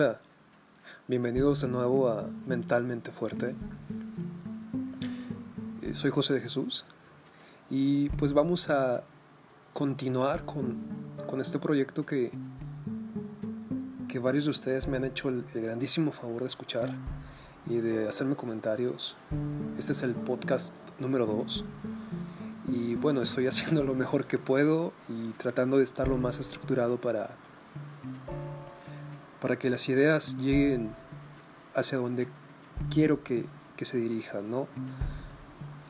Hola, bienvenidos de nuevo a Mentalmente Fuerte. Eh, soy José de Jesús y pues vamos a continuar con, este proyecto que, que varios de ustedes me han hecho el, grandísimo favor de escuchar y de hacerme comentarios. Este es el podcast número 2 y bueno, estoy haciendo lo mejor que puedo y tratando de estar lo más estructurado para para que las ideas lleguen hacia donde quiero que, se dirijan, ¿no?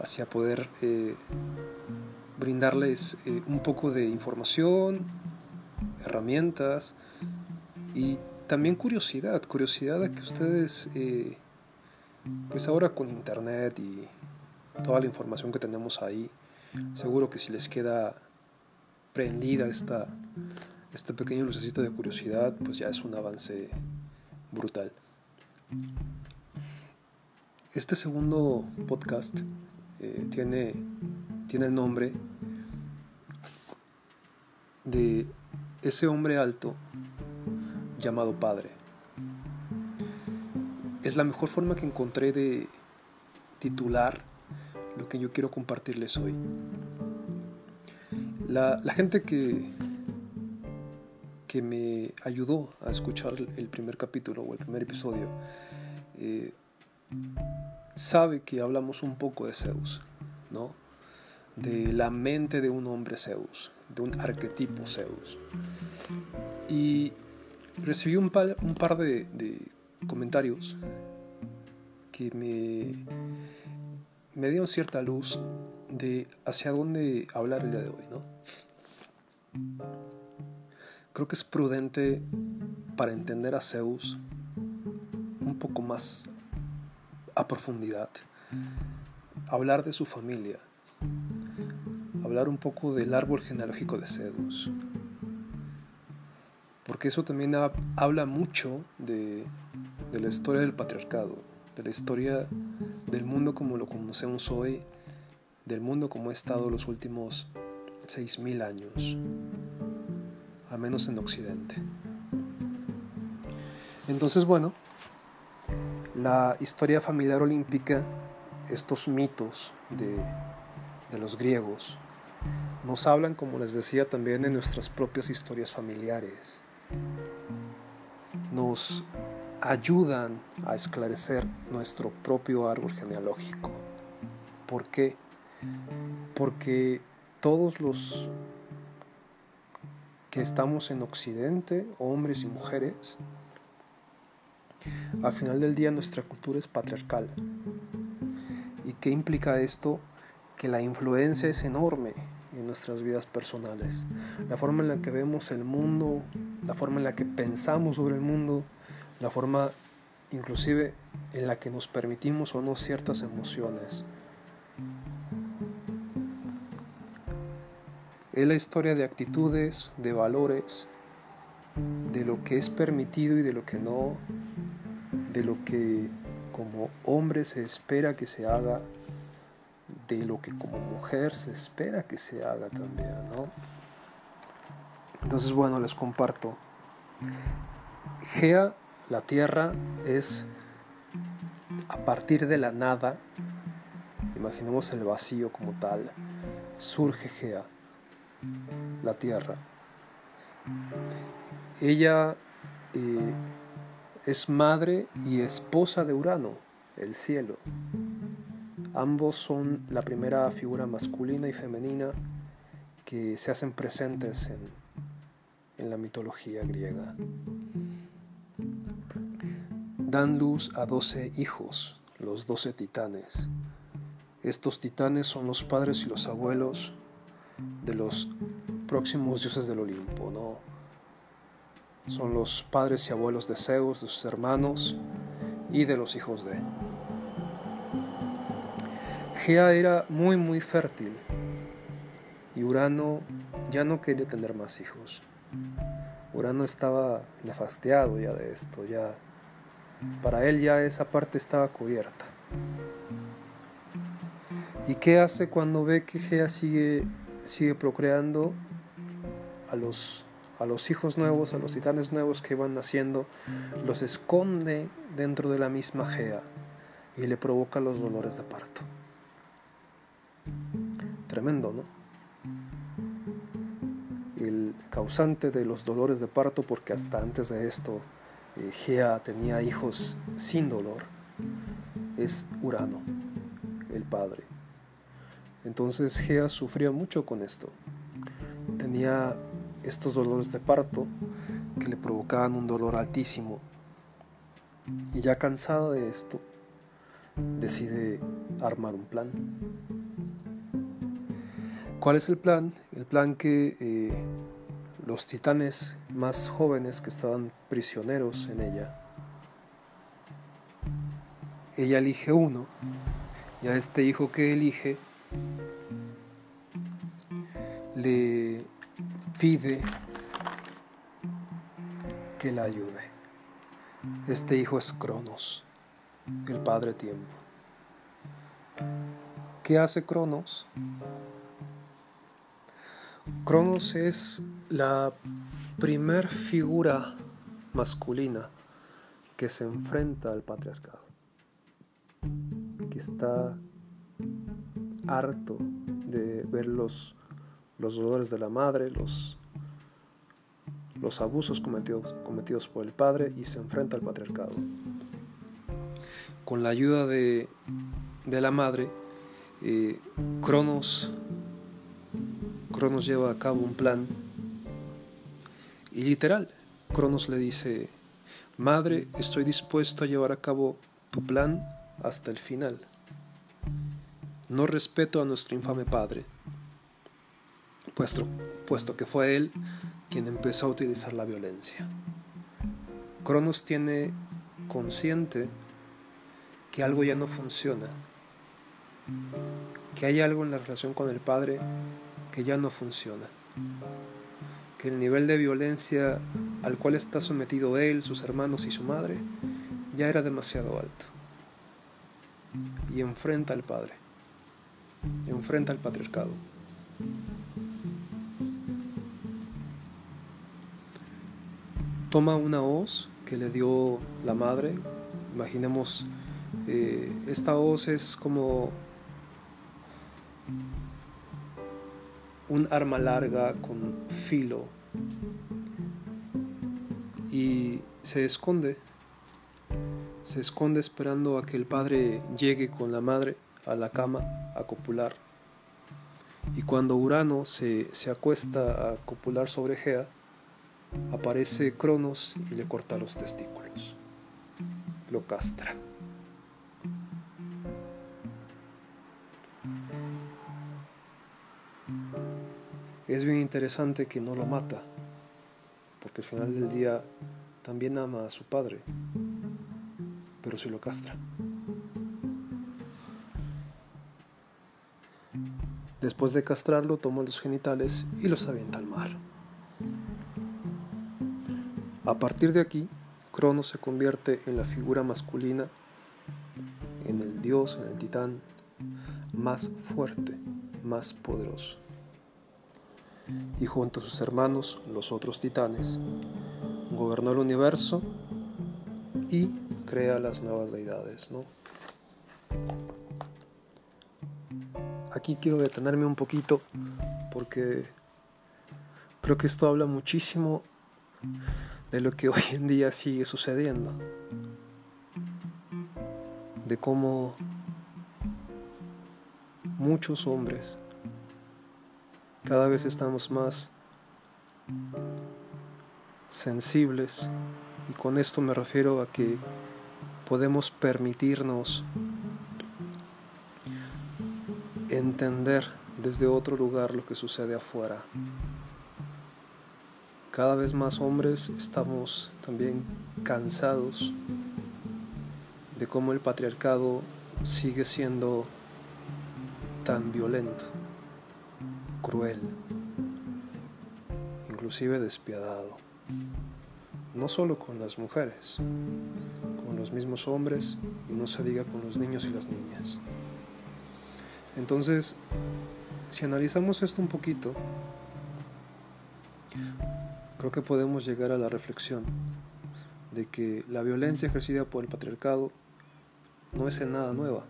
Hacia poder eh, brindarles eh, un poco de información, herramientas y también curiosidad, curiosidad a que ustedes, eh, pues ahora con internet y toda la información que tenemos ahí, seguro que si les queda prendida esta, este pequeño lucecito de curiosidad, pues ya es un avance brutal. Este segundo podcast eh, tiene, tiene el nombre de ese hombre alto llamado Padre. Es la mejor forma que encontré de titular lo que yo quiero compartirles hoy. La, la gente que que me ayudó a escuchar el primer capítulo o el primer episodio, eh, sabe que hablamos un poco de Zeus, ¿no? De la mente de un hombre Zeus, de un arquetipo Zeus. Y recibí un par, de, de comentarios que me, me dieron cierta luz de hacia dónde hablar el día de hoy, ¿no? Creo que es prudente para entender a Zeus un poco más a profundidad, hablar de su familia, hablar un poco del árbol genealógico de Zeus, porque eso también habla mucho de, de la historia del patriarcado, de la historia del mundo como lo conocemos hoy, del mundo como ha estado los últimos 6.000 años al menos en Occidente. Entonces, bueno, la historia familiar olímpica, estos mitos de, de los griegos, nos hablan, como les decía, también de nuestras propias historias familiares. Nos ayudan a esclarecer nuestro propio árbol genealógico. ¿Por qué? Porque todos los que estamos en Occidente, hombres y mujeres, al final del día nuestra cultura es patriarcal. ¿Y qué implica esto? Que la influencia es enorme en nuestras vidas personales. La forma en la que vemos el mundo, la forma en la que pensamos sobre el mundo, la forma inclusive en la que nos permitimos o no ciertas emociones. Es la historia de actitudes, de valores, de lo que es permitido y de lo que no, de lo que como hombre se espera que se haga, de lo que como mujer se espera que se haga también, ¿no? Entonces, bueno, les comparto. Gea, la tierra, es a partir de la nada, imaginemos el vacío como tal, surge Gea la tierra. Ella eh, es madre y esposa de Urano, el cielo. Ambos son la primera figura masculina y femenina que se hacen presentes en, en la mitología griega. Dan luz a doce hijos, los doce titanes. Estos titanes son los padres y los abuelos de los próximos dioses del Olimpo, ¿no? Son los padres y abuelos de Zeus, de sus hermanos y de los hijos de. Gea era muy muy fértil y Urano ya no quería tener más hijos. Urano estaba nefasteado ya de esto, ya para él ya esa parte estaba cubierta. ¿Y qué hace cuando ve que Gea sigue sigue procreando a los, a los hijos nuevos, a los titanes nuevos que van naciendo, los esconde dentro de la misma Gea y le provoca los dolores de parto. Tremendo, ¿no? El causante de los dolores de parto, porque hasta antes de esto eh, Gea tenía hijos sin dolor, es Urano, el padre. Entonces Gea sufría mucho con esto. Tenía estos dolores de parto que le provocaban un dolor altísimo. Y ya cansada de esto, decide armar un plan. ¿Cuál es el plan? El plan que eh, los titanes más jóvenes que estaban prisioneros en ella, ella elige uno y a este hijo que elige le pide que la ayude. Este hijo es Cronos, el Padre Tiempo. ¿Qué hace Cronos? Cronos es la primer figura masculina que se enfrenta al patriarcado, que está harto de ver los, los dolores de la madre, los, los abusos cometidos, cometidos por el padre y se enfrenta al patriarcado. Con la ayuda de, la madre, eh, Cronos, Cronos lleva a cabo un plan y literal, Cronos le dice, Madre, estoy dispuesto a llevar a cabo tu plan hasta el final. No respeto a nuestro infame padre, puesto, puesto que fue él quien empezó a utilizar la violencia. Cronos tiene consciente que algo ya no funciona, que hay algo en la relación con el padre que ya no funciona, que el nivel de violencia al cual está sometido él, sus hermanos y su madre ya era demasiado alto. Y enfrenta al padre enfrenta al patriarcado. Toma una hoz que le dio la madre. Imaginemos, eh, esta hoz es como un arma larga con filo y se esconde, se esconde esperando a que el padre llegue con la madre a la cama a copular. Y cuando Urano se, se acuesta a copular sobre Gea, aparece Cronos y le corta los testículos. Lo castra. Es bien interesante que no lo mata, porque al final del día también ama a su padre, pero si lo castra. Después de castrarlo, toma los genitales y los avienta al mar. A partir de aquí, Cronos se convierte en la figura masculina, en el dios, en el titán más fuerte, más poderoso. Y junto a sus hermanos, los otros titanes, gobernó el universo y crea las nuevas deidades, aquí quiero detenerme un poquito porque creo que esto habla muchísimo de lo que hoy en día sigue sucediendo. De cómo muchos hombres cada vez estamos más sensibles y con esto me refiero a que podemos permitirnos entender desde otro lugar lo que sucede afuera. Cada vez más hombres estamos también cansados de cómo el patriarcado sigue siendo tan violento, cruel, inclusive despiadado. No solo con las mujeres, con los mismos hombres y no se diga con los niños y las niñas. Entonces, si analizamos esto un poquito, creo que podemos llegar a la reflexión de que la violencia ejercida por el patriarcado no es en nada nueva.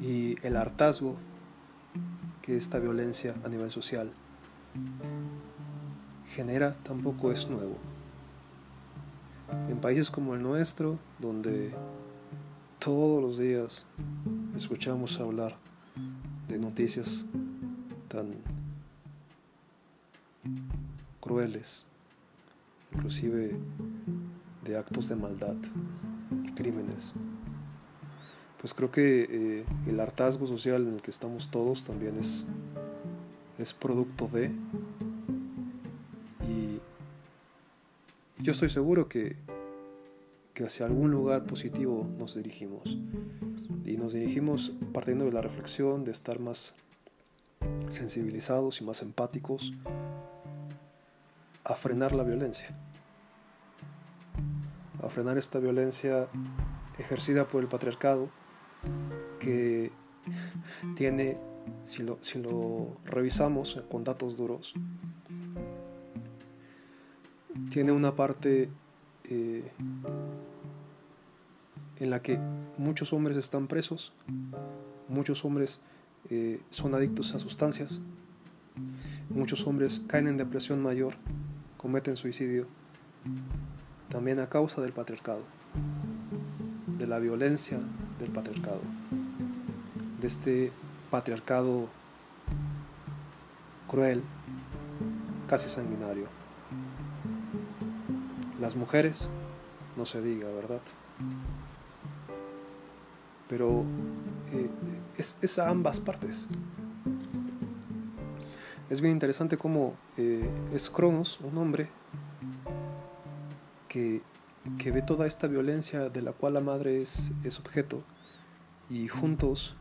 Y el hartazgo que esta violencia a nivel social genera tampoco es nuevo. En países como el nuestro, donde todos los días escuchamos hablar de noticias tan crueles, inclusive de actos de maldad y crímenes, pues creo que eh, el hartazgo social en el que estamos todos también es, es producto de yo estoy seguro que, que hacia algún lugar positivo nos dirigimos. Y nos dirigimos partiendo de la reflexión, de estar más sensibilizados y más empáticos a frenar la violencia. A frenar esta violencia ejercida por el patriarcado que tiene, si lo, revisamos con datos duros, tiene una parte eh, en la que muchos hombres están presos, muchos hombres eh, son adictos a sustancias, muchos hombres caen en depresión mayor, cometen suicidio, también a causa del patriarcado, de la violencia del patriarcado, de este patriarcado cruel, casi sanguinario. Las mujeres, no se diga, ¿verdad? Pero eh, es, a ambas partes. Es bien interesante cómo eh, es Cronos, un hombre que, ve toda esta violencia de la cual la madre es, objeto y juntos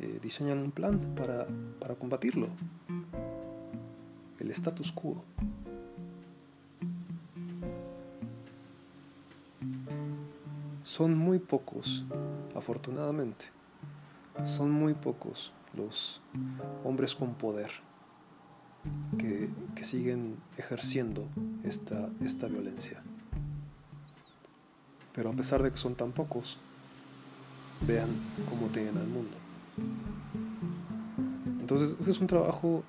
eh, diseñan un plan para, para combatirlo. El status quo. Son muy pocos, afortunadamente, son muy pocos los hombres con poder que, siguen ejerciendo esta, esta violencia. Pero a pesar de que son tan pocos, vean cómo tienen al mundo. Entonces, este es un trabajo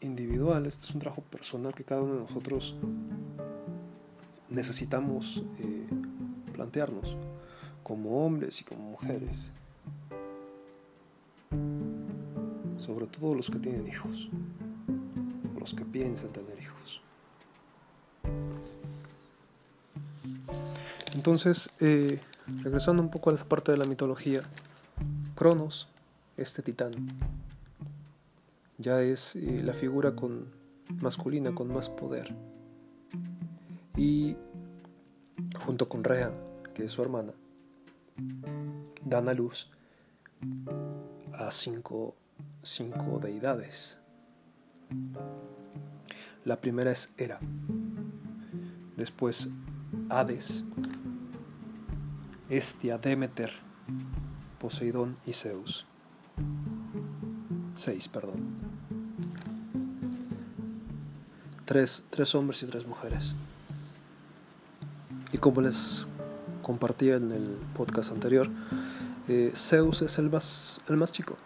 individual, este es un trabajo personal que cada uno de nosotros necesitamos eh, plantearnos como hombres y como mujeres, sobre todo los que tienen hijos, los que piensan tener hijos. Entonces, eh, regresando un poco a esa parte de la mitología, Cronos, este titán, ya es eh, la figura con masculina con más poder. Y junto con Rea, que es su hermana, dan a luz a cinco, cinco deidades. La primera es Hera, después Hades, Estia, Demeter, Poseidón y Zeus. Seis, perdón. Tres, tres hombres y tres mujeres. Y como les compartía en el podcast anterior, eh, Zeus es el más, el más chico.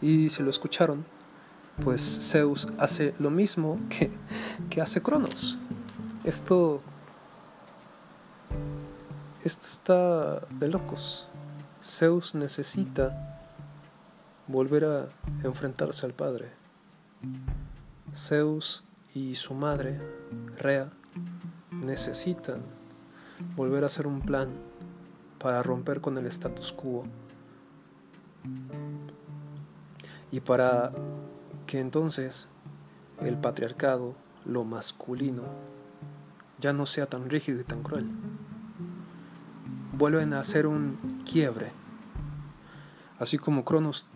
Y si lo escucharon, pues Zeus hace lo mismo que, que hace Cronos. Esto, esto está de locos. Zeus necesita volver a enfrentarse al padre. Zeus y su madre, Rea, necesitan volver a hacer un plan para romper con el status quo y para que entonces el patriarcado, lo masculino, ya no sea tan rígido y tan cruel. Vuelven a hacer un quiebre, así como Cronos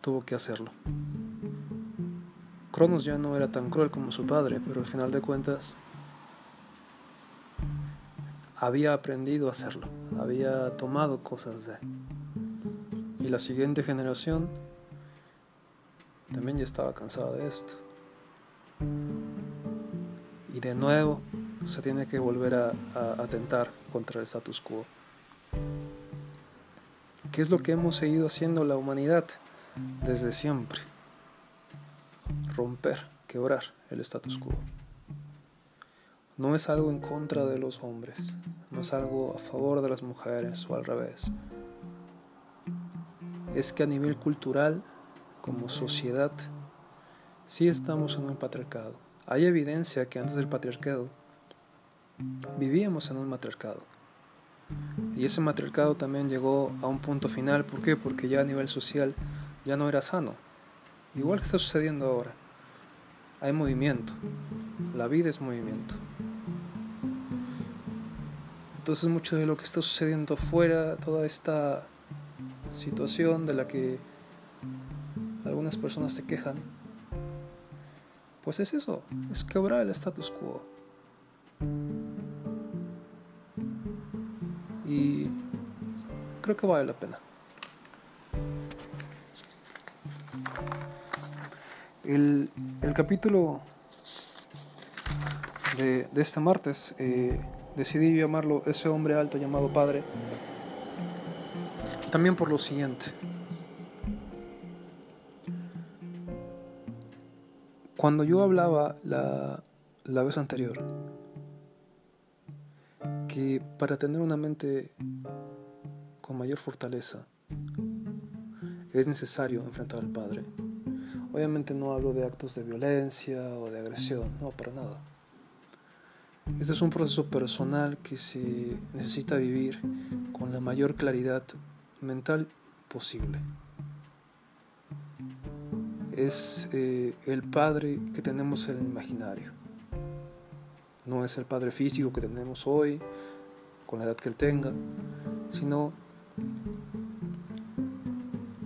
tuvo que hacerlo. Cronos ya no era tan cruel como su padre, pero al final de cuentas había aprendido a hacerlo, había tomado cosas de. Y la siguiente generación también ya estaba cansada de esto. Y de nuevo se tiene que volver a, atentar contra el status quo. ¿Qué es lo que hemos seguido haciendo la humanidad desde siempre? Romper, quebrar el status quo. No es algo en contra de los hombres, no es algo a favor de las mujeres o al revés. Es que a nivel cultural, como sociedad, sí estamos en un patriarcado. Hay evidencia que antes del patriarcado vivíamos en un matriarcado. Y ese matriarcado también llegó a un punto final. ¿Por qué? Porque ya a nivel social ya no era sano. Igual que está sucediendo ahora. Hay movimiento. La vida es movimiento. Entonces mucho de lo que está sucediendo fuera, toda esta situación de la que algunas personas se quejan, pues es eso, es quebrar el status quo. Y creo que vale la pena. El, capítulo de, este martes eh, decidí llamarlo ese hombre alto llamado Padre, también por lo siguiente. Cuando yo hablaba la, la vez anterior, que para tener una mente con mayor fortaleza es necesario enfrentar al Padre. Obviamente no hablo de actos de violencia o de agresión, no, para nada. Este es un proceso personal que se necesita vivir con la mayor claridad mental posible. Es eh, el Padre que tenemos en el imaginario. No es el Padre físico que tenemos hoy, con la edad que Él tenga, sino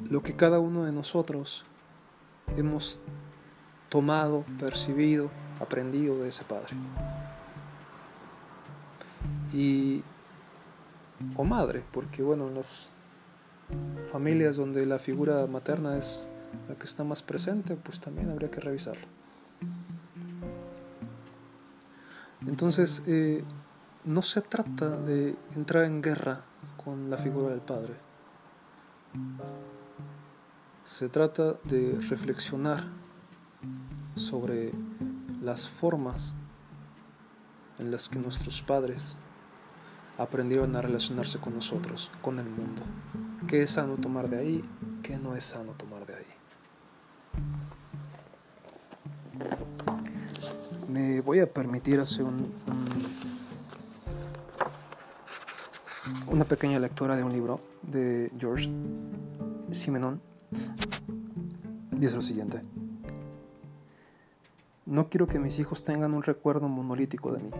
lo que cada uno de nosotros hemos tomado, percibido, aprendido de ese Padre y o madre, porque bueno, en las familias donde la figura materna es la que está más presente, pues también habría que revisarlo. Entonces, eh, no se trata de entrar en guerra con la figura del padre. Se trata de reflexionar sobre las formas en las que nuestros padres aprendieron a relacionarse con nosotros, con el mundo. ¿Qué es sano tomar de ahí? ¿Qué no es sano tomar de ahí? Me voy a permitir hacer un, una pequeña lectura de un libro de George Simenon. Dice lo siguiente. No quiero que mis hijos tengan un recuerdo monolítico de mí.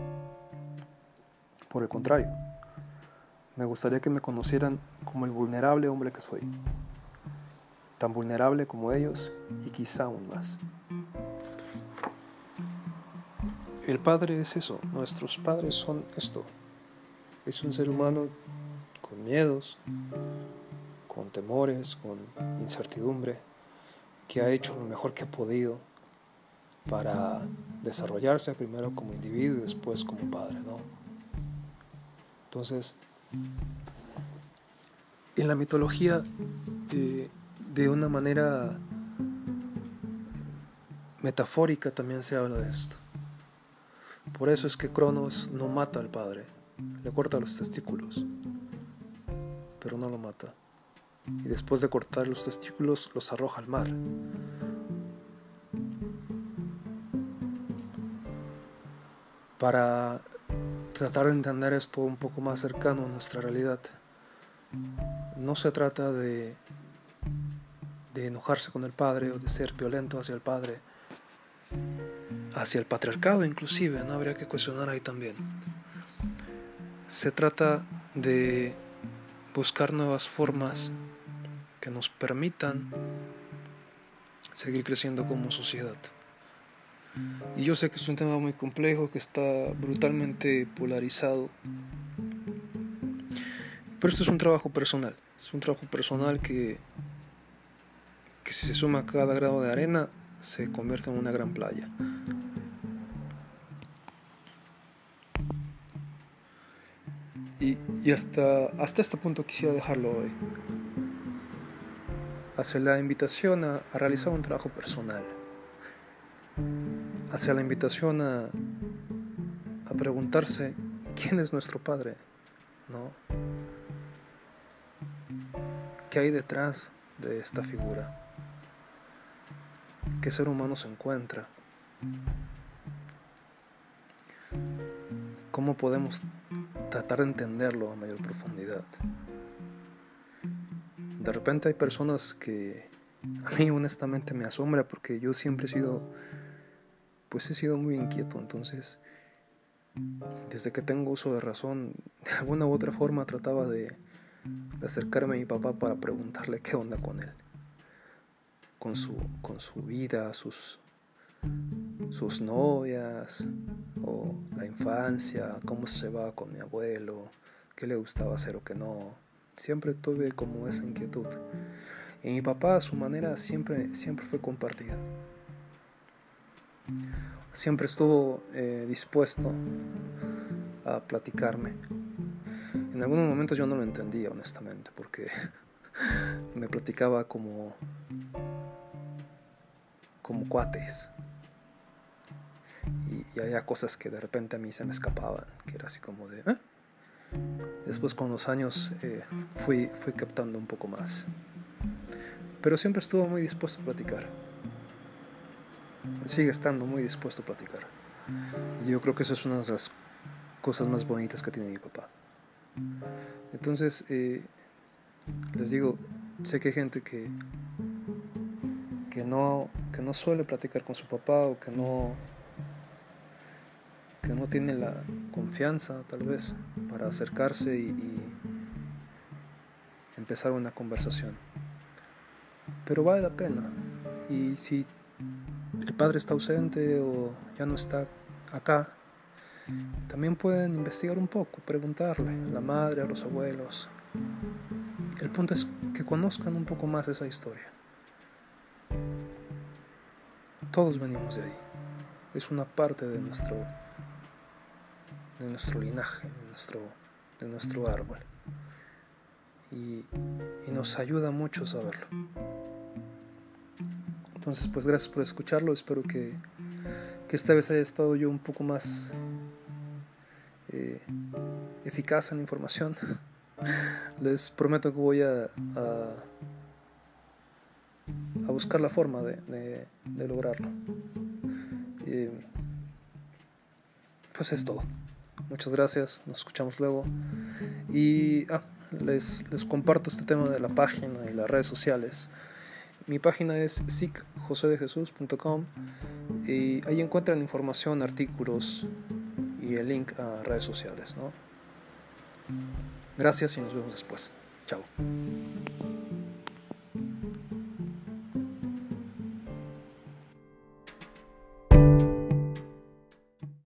Por el contrario, me gustaría que me conocieran como el vulnerable hombre que soy, tan vulnerable como ellos y quizá aún más. El padre es eso, nuestros padres son esto. Es un ser humano con miedos, con temores, con incertidumbre, que ha hecho lo mejor que ha podido para desarrollarse primero como individuo y después como padre, ¿no? Entonces, en la mitología, eh, de una manera metafórica también se habla de esto. Por eso es que Cronos no mata al padre, le corta los testículos, pero no lo mata. Y después de cortar los testículos los arroja al mar. Para tratar de entender esto un poco más cercano a nuestra realidad. No se trata de, enojarse con el padre o de ser violento hacia el padre, hacia el patriarcado inclusive, no habría que cuestionar ahí también. Se trata de buscar nuevas formas que nos permitan seguir creciendo como sociedad. Y yo sé que es un tema muy complejo, que está brutalmente polarizado. Pero esto es un trabajo personal. Es un trabajo personal que, que si se suma cada grado de arena se convierte en una gran playa. Y, hasta, hasta este punto quisiera dejarlo hoy. Hacia la invitación a, a realizar un trabajo personal. Hacia la invitación a, a preguntarse quién es nuestro Padre, ¿no? ¿Qué hay detrás de esta figura? ¿Qué ser humano se encuentra? ¿Cómo podemos tratar de entenderlo a mayor profundidad? De repente hay personas que a mí honestamente me asombra porque yo siempre he sido, pues he sido muy inquieto, entonces desde que tengo uso de razón, de alguna u otra forma trataba de, acercarme a mi papá para preguntarle qué onda con él, con su, con su vida, sus, sus novias, o la infancia, cómo se va con mi abuelo, qué le gustaba hacer o qué no. Siempre tuve como esa inquietud. Y mi papá su manera siempre, siempre fue compartida siempre estuvo eh, dispuesto a platicarme. En algunos momentos yo no lo entendía, honestamente, porque me platicaba como, como cuates. Y, había cosas que de repente a mí se me escapaban, que era así como de... ¿eh? Después con los años eh, fui, fui captando un poco más. Pero siempre estuvo muy dispuesto a platicar sigue estando muy dispuesto a platicar. Yo creo que eso es una de las cosas más bonitas que tiene mi papá. Entonces, eh, les digo, sé que hay gente que, que, no, que no suele platicar con su papá o que no, que no tiene la confianza tal vez para acercarse y, y empezar una conversación. Pero vale la pena. Y si el padre está ausente o ya no está acá, también pueden investigar un poco, preguntarle a la madre, a los abuelos. El punto es que conozcan un poco más esa historia. Todos venimos de ahí. Es una parte de nuestro, de nuestro linaje, de nuestro, de nuestro árbol. Y, y nos ayuda mucho saberlo. Entonces, pues gracias por escucharlo. Espero que, esta vez haya estado yo un poco más eh, eficaz en la información. Les prometo que voy a, a, buscar la forma de, lograrlo. pues es todo. Muchas gracias. Nos escuchamos luego. Y ah, les, les comparto este tema de la página y las redes sociales. Mi página es sicjosedejesús.com y ahí encuentran información, artículos y el link a redes sociales. Gracias y nos vemos después. Chao.